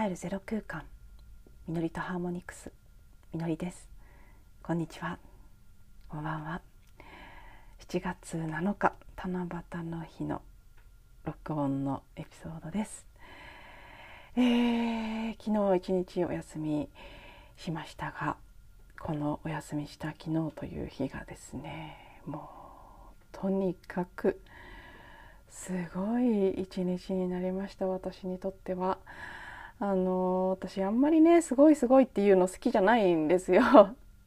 自分に帰るゼロ空間みのりとハーモニクスみのりですこんにちはこんばんは7月7日七夕の日の録音のエピソードです、えー、昨日一日お休みしましたがこのお休みした昨日という日がですねもうとにかくすごい一日になりました私にとっては。あの私あんまりねすごいすごいっていうの好きじゃないんですよ。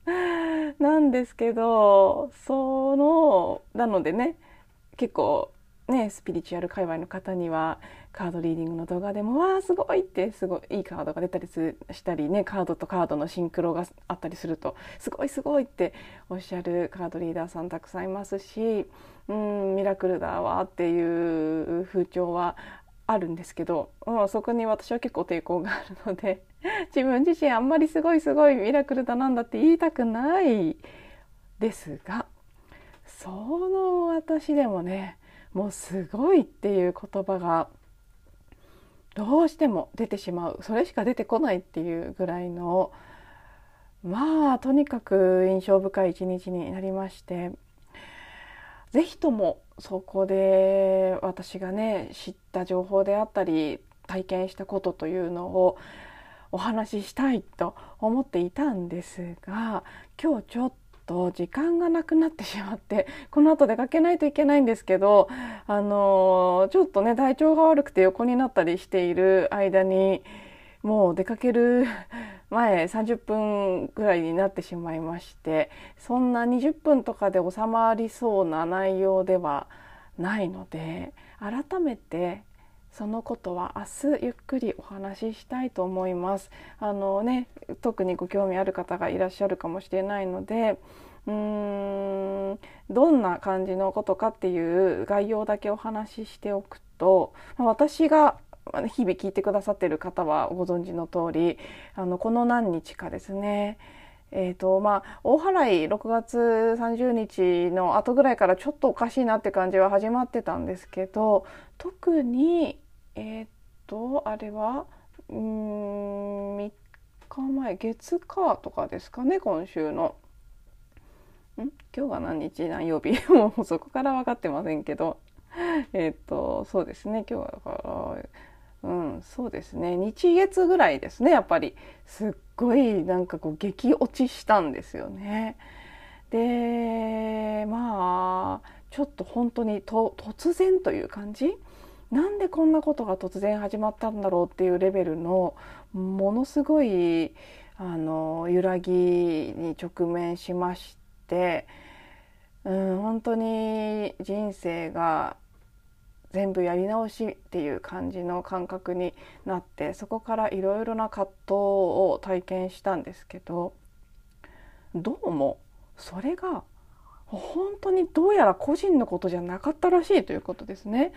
なんですけどそのなのでね結構ねスピリチュアル界隈の方にはカードリーディングの動画でも「わあすごい!」ってすごいいいカードが出たりしたりねカードとカードのシンクロがあったりすると「すごいすごい!」っておっしゃるカードリーダーさんたくさんいますし「うんミラクルだわ」っていう風潮はあるんですけど、うん、そこに私は結構抵抗があるので 自分自身あんまりすごいすごいミラクルだなんだって言いたくないですがその私でもねもうすごいっていう言葉がどうしても出てしまうそれしか出てこないっていうぐらいのまあとにかく印象深い一日になりまして是非ともそこで私がね知った情報であったり体験したことというのをお話ししたいと思っていたんですが今日ちょっと時間がなくなってしまってこの後出かけないといけないんですけどあのちょっとね体調が悪くて横になったりしている間にもう出かける前30分ぐらいになってしまいましてそんな20分とかで収まりそうな内容ではないので改めてそのことは明日ゆっくりお話ししたいと思います。あのね、特にご興味ある方がいらっしゃるかもしれないのでうーんどんな感じのことかっていう概要だけお話ししておくと私が日々聞いてくださってる方はご存知の通りあのこの何日かですね。えーとまあ、大払い6月30日の後ぐらいからちょっとおかしいなって感じは始まってたんですけど特にえっ、ー、とあれはうん3日前月火とかですかね今週の。ん？今日が何日何曜日。もうそこから分かってませんけど。えっとそうですね。今日はだからうん、そうですね。日月ぐらいですねやっぱり。すっごいなんかこう激落ちしたんですよね。でまあちょっと本当にと突然という感じ？なんでこんなことが突然始まったんだろうっていうレベルのものすごいあの揺らぎに直面しまして、うん、本当に人生が全部やり直しっていう感じの感覚になってそこからいろいろな葛藤を体験したんですけどどうもそれが本当にどうやら個人のことじゃなかったらしいということですね。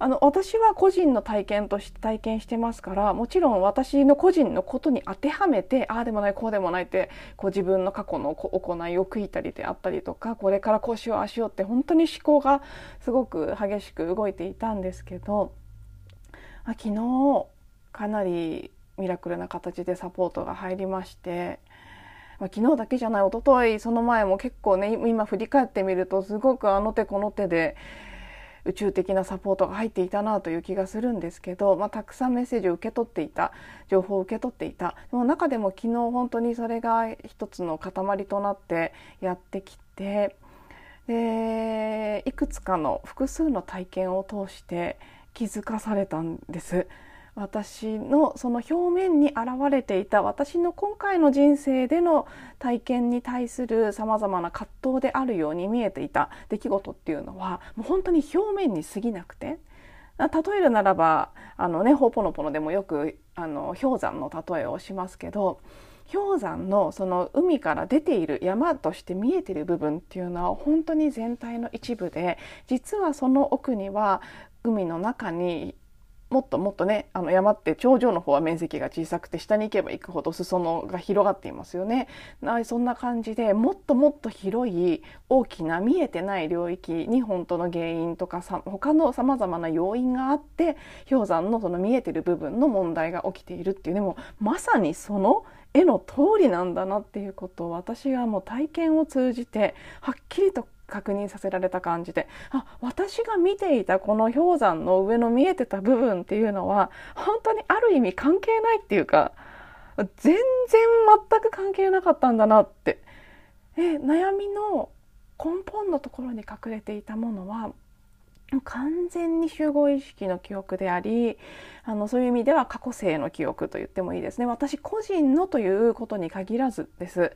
あの私は個人の体験として体験してますからもちろん私の個人のことに当てはめてああでもないこうでもないってこう自分の過去の行いを悔いたりであったりとかこれからこうしようああしようって本当に思考がすごく激しく動いていたんですけど昨日かなりミラクルな形でサポートが入りまして。まあ、昨日だけじゃない一昨日その前も結構ね今振り返ってみるとすごくあの手この手で宇宙的なサポートが入っていたなという気がするんですけど、まあ、たくさんメッセージを受け取っていた情報を受け取っていたでも中でも昨日本当にそれが一つの塊となってやってきてでいくつかの複数の体験を通して気づかされたんです。私のその表面に現れていた私の今回の人生での体験に対するさまざまな葛藤であるように見えていた出来事っていうのはもう本当に表面に過ぎなくて。例えるならばあのねほぽのぽのでもよくあの氷山の例えをしますけど氷山のその海から出ている山として見えている部分っていうのは本当に全体の一部で実はその奥には海の中にもっともっとねあの山って頂上の方は面積が小さくて下に行けば行くほど裾野が広がっていますよね。そんな感じでもっともっと広い大きな見えてない領域に本当の原因とかさ他のさまざまな要因があって氷山のその見えてる部分の問題が起きているっていうでもまさにその絵の通りなんだなっていうことを私がもう体験を通じてはっきりと確認させられた感じであ私が見ていたこの氷山の上の見えてた部分っていうのは本当にある意味関係ないっていうか全然全く関係なかったんだなって。え悩みの根本のところに隠れていたものは完全に集合意識の記憶でありあのそういう意味では過去性の記憶と言ってもいいですね。私個人のということに限らずです。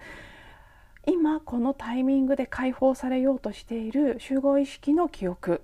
今このタイミングで解放されようとしている集合意識の記憶。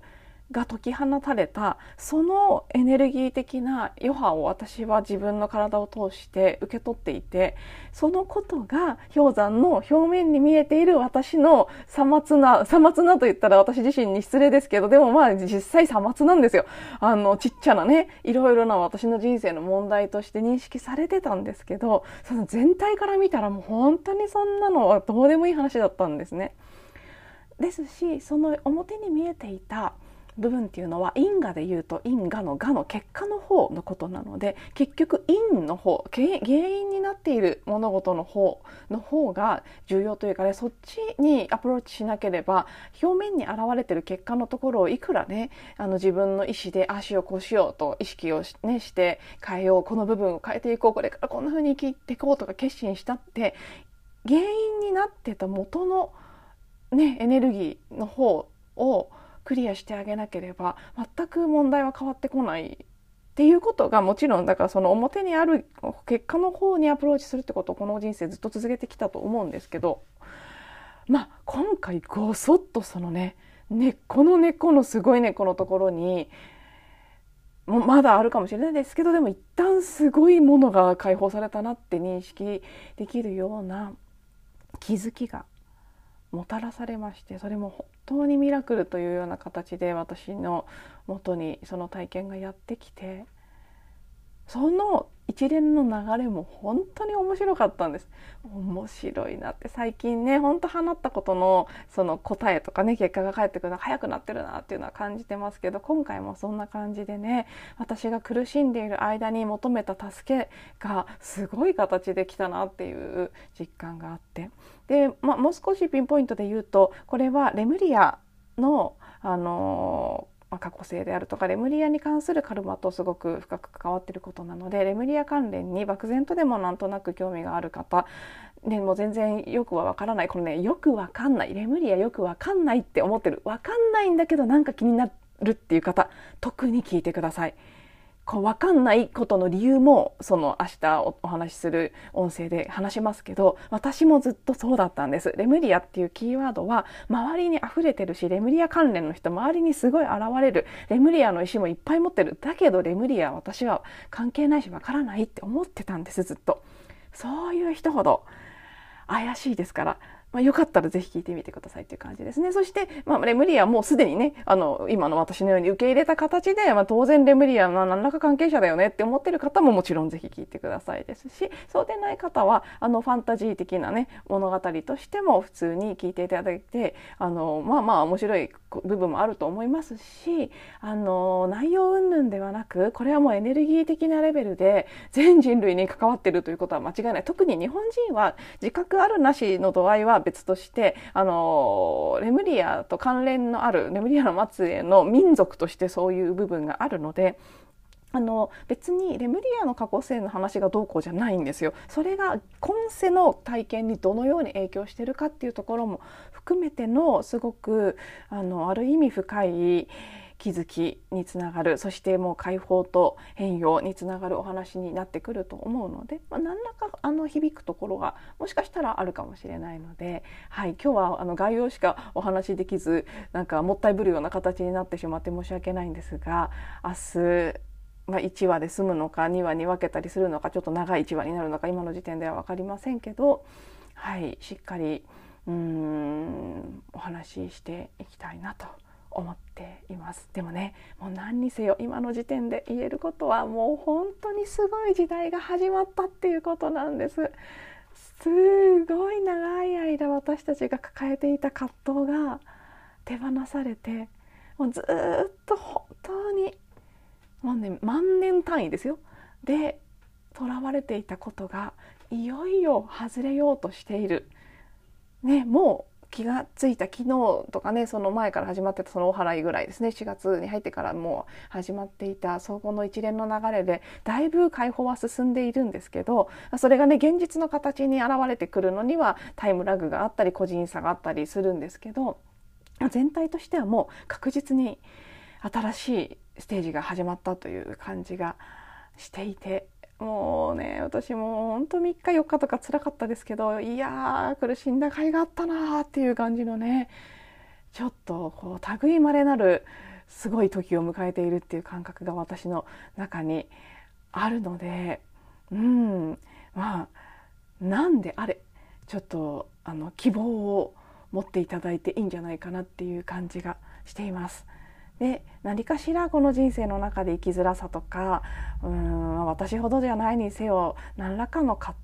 が解き放たれたそのエネルギー的な余波を私は自分の体を通して受け取っていてそのことが氷山の表面に見えている私のさまつなさまつなと言ったら私自身に失礼ですけどでもまあ実際さまつなんですよあのちっちゃなねいろいろな私の人生の問題として認識されてたんですけどその全体から見たらもう本当にそんなのはどうでもいい話だったんですね。ですしその表に見えていた部分っていうのは因果で言うと因果の我の結果の方のことなので結局因の方原因になっている物事の方の方が重要というかねそっちにアプローチしなければ表面に現れてる結果のところをいくらねあの自分の意思でああしようこうしようと意識をし,、ね、して変えようこの部分を変えていこうこれからこんな風に生きていこうとか決心したって原因になってた元のねエネルギーの方をクリアしてあげなければ全く問題は変わってこないっていうことがもちろんだからその表にある結果の方にアプローチするってことをこの人生ずっと続けてきたと思うんですけどまあ今回ごそっとそのね根っこの根っこのすごい根っこのところにもまだあるかもしれないですけどでも一旦すごいものが解放されたなって認識できるような気づきがもたらされましてそれも本当にミラクルというような形で私のもとにその体験がやってきてその一連の流れも本当に面白かったんです。面白いなって最近ねほんと放ったことのその答えとかね結果が返ってくるのが早くなってるなっていうのは感じてますけど今回もそんな感じでね私が苦しんでいる間に求めた助けがすごい形できたなっていう実感があって。で、まあ、もう少しピンポイントで言うとこれはレムリアのあのーまあ、過去性であるとかレムリアに関するカルマとすごく深く関わっていることなのでレムリア関連に漠然とでもなんとなく興味がある方でも全然よくはわからない。このねよくわかんない。レムリアよくわかんないって思ってる。わかんないんだけどなんか気になるっていう方特に聞いてください。こう分かんないことの理由もその明日お話しする音声で話しますけど私もずっとそうだったんです。レムリアっていうキーワードは周りに溢れてるしレムリア関連の人周りにすごい現れる。レムリアの石もいっぱい持ってる。だけどレムリア私は関係ないし分からないって思ってたんですずっと。そういう人ほど怪しいですからまあ、よかったらぜひ聞いてみてくださいっていう感じですね。そして、まあ、レムリアもうすでにね、あの、今の私のように受け入れた形で、まあ、当然レムリアは何らか関係者だよねって思ってる方ももちろんぜひ聞いてくださいですし、そうでない方は、あの、ファンタジー的なね、物語としても普通に聞いていただいて、あの、まあまあ面白い部分もあると思いますし、あの、内容云々ではなく、これはもうエネルギー的なレベルで全人類に関わってるということは間違いない。特に日本人は自覚あるなしの度合いは別としてあのレムリアと関連のあるレムリアの末裔の民族としてそういう部分があるのであの別にレムリアの過去性の話がどうこうじゃないんですよ。それが今世の体験にどのように影響してるかっていうところも含めてのすごくあのある意味深い気づきにつながるそしてもう解放と変容につながるお話になってくると思うので、まあ、何らかあの響くところがもしかしたらあるかもしれないので、はい、今日はあの概要しかお話しできずなんかもったいぶるような形になってしまって申し訳ないんですが明日まあ、1話で済むのか2話に分けたりするのかちょっと長い1話になるのか今の時点では分かりませんけど、はい、しっかりうんお話ししていきたいなと思っています。でもねもう何にせよ今の時点で言えることはもう本当にすごい時代が始まったっていうことなんです。すごい長い間私たちが抱えていた葛藤が手放されてもうずっと本当にもうね万年単位ですよ。でとらわれていたことがいよいよ外れようとしている、ね、もう気がついた昨日とかねその前から始まってたそのお祓いぐらいですね。4月に入ってからもう始まっていた総合の一連の流れでだいぶ解放は進んでいるんですけどそれがね現実の形に現れてくるのにはタイムラグがあったり個人差があったりするんですけど全体としてはもう確実に新しいステージが始まったという感じがしていてもうね私もほんと3日4日とか辛かったですけどいやー苦しんだ甲斐があったなーっていう感じのねちょっとこう類まれなるすごい時を迎えているっていう感覚が私の中にあるのでうんまあなんであれちょっとあの希望を持っていただいていいんじゃないかなっていう感じがしています。で何かしらこの人生の中で生きづらさとかうん私ほどじゃないにせよ何らかの葛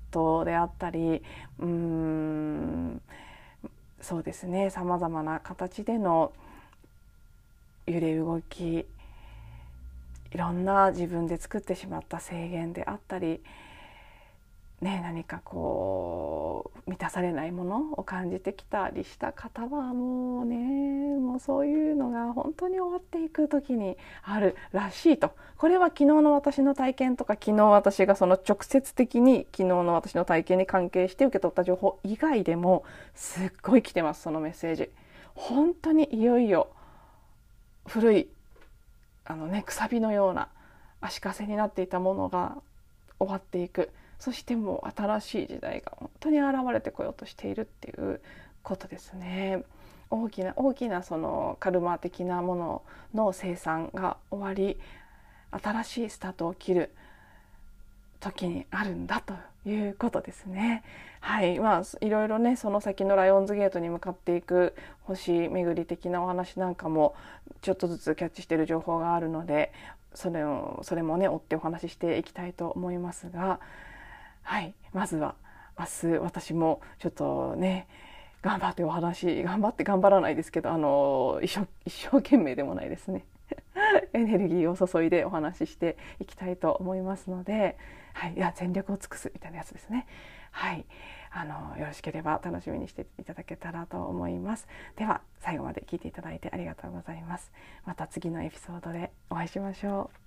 藤であったりうんそうですねさまざまな形での揺れ動きいろんな自分で作ってしまった制限であったりね、何かこう満たされないものを感じてきたりした方はもうねもうそういうのが本当に終わっていく時にあるらしいとこれは昨日の私の体験とか昨日私がその直接的に昨日の私の体験に関係して受け取った情報以外でもすっごい来てますそのメッセージ。本当にいよいよ古いあのねくさびのような足かせになっていたものが終わっていく。そしてもう新しい時代が本当に現れてこようとしているっていうことですね。大きな大きなそのカルマ的なものの生産が終わり新しいスタートを切る時にあるんだということですね。はいまあいろいろねその先のライオンズゲートに向かっていく星巡り的なお話なんかもちょっとずつキャッチしている情報があるのでそれをそれもね追ってお話ししていきたいと思いますがはいまずは明日私もちょっとね頑張ってお話頑張って頑張らないですけどあの一生一生懸命でもないですね エネルギーを注いでお話ししていきたいと思いますので、はい、いや全力を尽くすみたいなやつですね。はい、あのよろしければ楽しみにしていただけたらと思います。では最後まで聞いていただいてありがとうございます。また次のエピソードでお会いしましょう。